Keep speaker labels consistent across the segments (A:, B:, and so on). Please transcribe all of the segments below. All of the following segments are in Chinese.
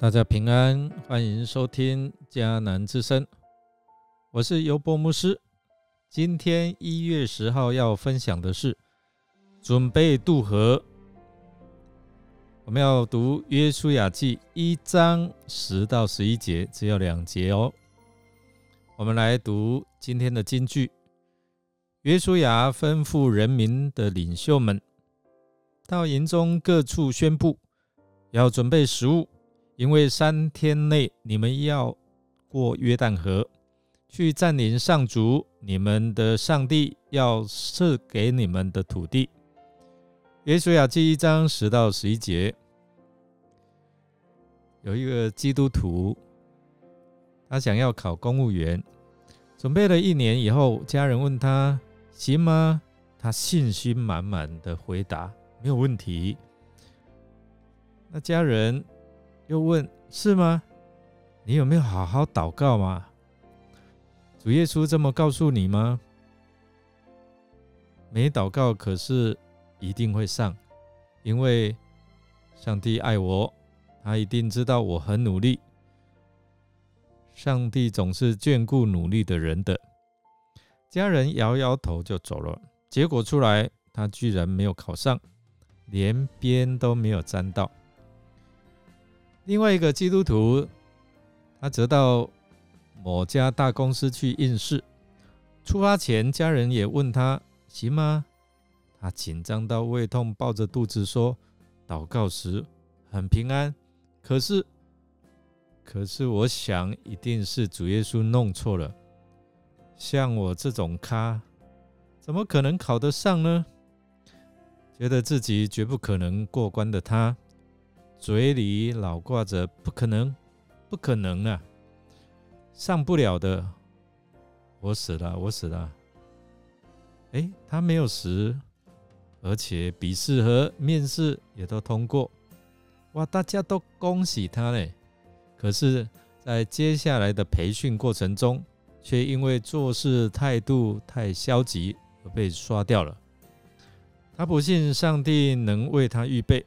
A: 大家平安，欢迎收听迦南之声，我是尤伯牧师。今天一月十号要分享的是准备渡河。我们要读约书亚记一章十到十一节，只有两节哦。我们来读今天的金句：约书亚吩咐人民的领袖们，到营中各处宣布，要准备食物。因为三天内你们要过约旦河，去占领上主你们的上帝要赐给你们的土地。约书亚记一章十到十一节，有一个基督徒，他想要考公务员，准备了一年以后，家人问他行吗？他信心满满的回答没有问题。那家人。又问是吗？你有没有好好祷告吗？主耶稣这么告诉你吗？没祷告，可是一定会上，因为上帝爱我，他一定知道我很努力。上帝总是眷顾努力的人的。家人摇摇头就走了。结果出来，他居然没有考上，连边都没有沾到。另外一个基督徒，他则到某家大公司去应试。出发前，家人也问他行吗？他紧张到胃痛，抱着肚子说：“祷告时很平安。”可是，可是我想一定是主耶稣弄错了。像我这种咖，怎么可能考得上呢？觉得自己绝不可能过关的他。嘴里老挂着“不可能，不可能啊，上不了的，我死了，我死了。”哎，他没有死，而且笔试和面试也都通过，哇，大家都恭喜他嘞。可是，在接下来的培训过程中，却因为做事态度太消极而被刷掉了。他不信上帝能为他预备。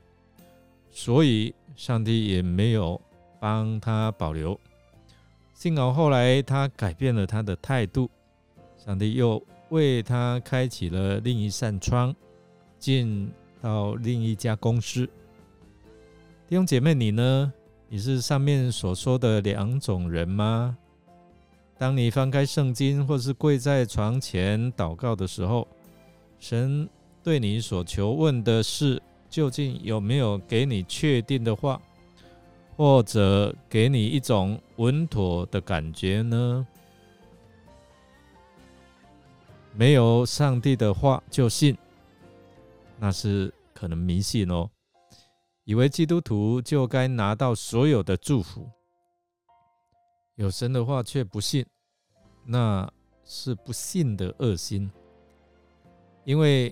A: 所以，上帝也没有帮他保留。幸好后来他改变了他的态度，上帝又为他开启了另一扇窗，进到另一家公司。弟兄姐妹，你呢？你是上面所说的两种人吗？当你翻开圣经，或是跪在床前祷告的时候，神对你所求问的是？究竟有没有给你确定的话，或者给你一种稳妥的感觉呢？没有上帝的话就信，那是可能迷信哦。以为基督徒就该拿到所有的祝福，有神的话却不信，那是不信的恶心，因为。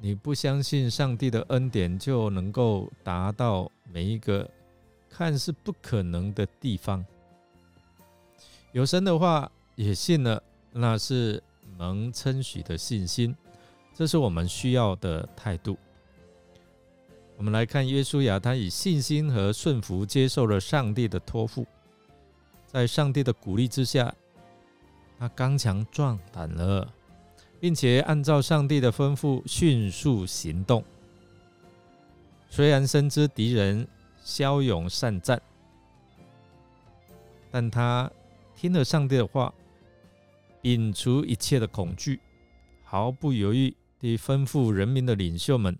A: 你不相信上帝的恩典就能够达到每一个看似不可能的地方。有神的话也信了，那是蒙称许的信心，这是我们需要的态度。我们来看约书亚，他以信心和顺服接受了上帝的托付，在上帝的鼓励之下，他刚强壮胆了。并且按照上帝的吩咐迅速行动。虽然深知敌人骁勇善战，但他听了上帝的话，摒除一切的恐惧，毫不犹豫地吩咐人民的领袖们：“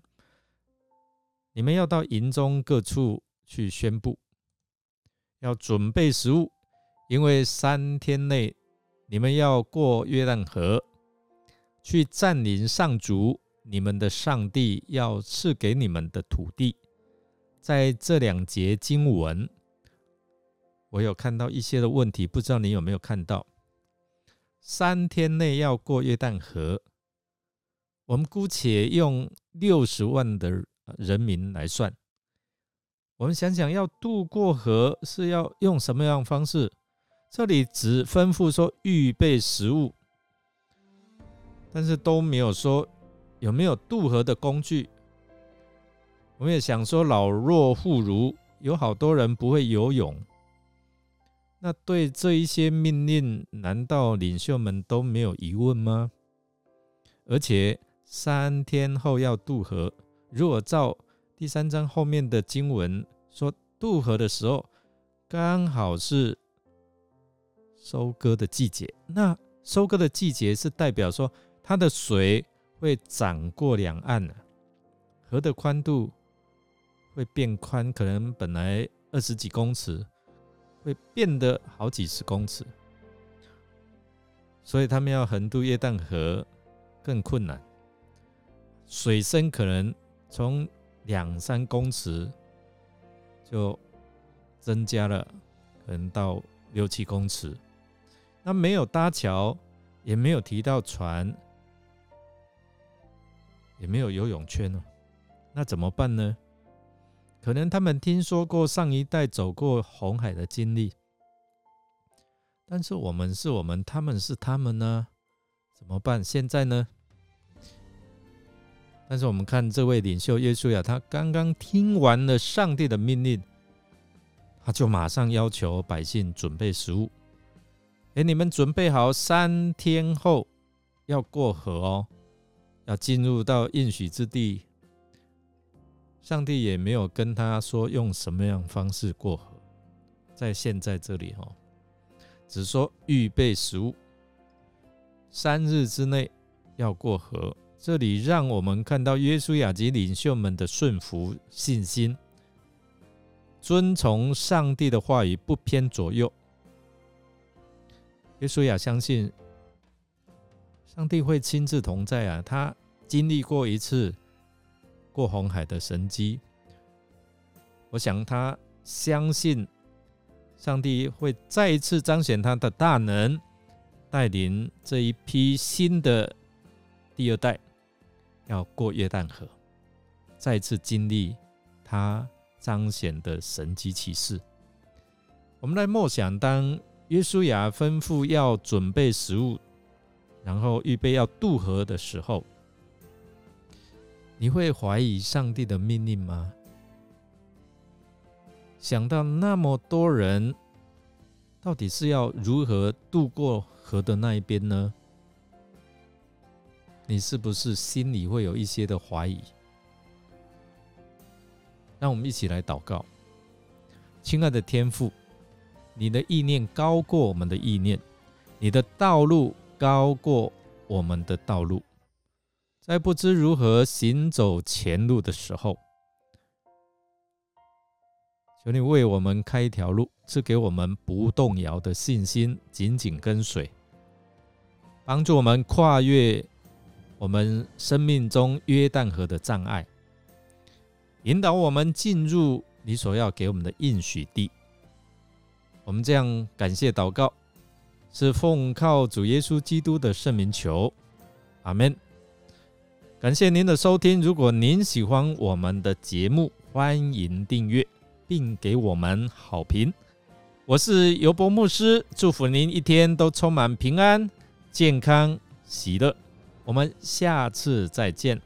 A: 你们要到营中各处去宣布，要准备食物，因为三天内你们要过约旦河。”去占领上主你们的上帝要赐给你们的土地，在这两节经文，我有看到一些的问题，不知道你有没有看到？三天内要过约旦河，我们姑且用六十万的人民来算，我们想想要渡过河是要用什么样方式？这里只吩咐说预备食物。但是都没有说有没有渡河的工具。我们也想说老弱妇孺有好多人不会游泳。那对这一些命令，难道领袖们都没有疑问吗？而且三天后要渡河，如果照第三章后面的经文说，渡河的时候刚好是收割的季节，那收割的季节是代表说它的水会涨过两岸了，河的宽度会变宽，可能本来二十几公尺。会变得好几十公尺，所以他们要横渡约旦河更困难，水深可能从两三公尺就增加了，可能到六七公尺。那没有搭桥，也没有提到船，也没有游泳圈呢，那怎么办呢？可能他们听说过上一代走过红海的经历，但是我们是我们，他们是他们呢？怎么办？现在呢？但是我们看这位领袖耶稣呀，他刚刚听完了上帝的命令，他就马上要求百姓准备食物。哎，你们准备好，三天后要过河哦，要进入到应许之地。上帝也没有跟他说用什么样方式过河，在现在这里哈，只说预备食物，三日之内要过河。这里让我们看到约书亚及领袖们的顺服信心，遵从上帝的话语，不偏左右。约书亚相信上帝会亲自同在啊，他经历过一次。过红海的神机，我想他相信上帝会再一次彰显他的大能，带领这一批新的第二代要过约旦河，再次经历他彰显的神机启示。我们来默想，当约书亚吩咐要准备食物，然后预备要渡河的时候。你会怀疑上帝的命令吗？想到那么多人，到底是要如何渡过河的那一边呢？你是不是心里会有一些的怀疑？让我们一起来祷告，亲爱的天父，你的意念高过我们的意念，你的道路高过我们的道路。在不知如何行走前路的时候，求你为我们开一条路，赐给我们不动摇的信心，紧紧跟随，帮助我们跨越我们生命中约旦河的障碍，引导我们进入你所要给我们的应许地。我们这样感谢祷告，是奉靠主耶稣基督的圣名求，阿门。感谢您的收听如果您喜欢我们的节目欢迎订阅并给我们好评。我是尤伯牧师祝福您一天都充满平安健康喜乐。我们下次再见。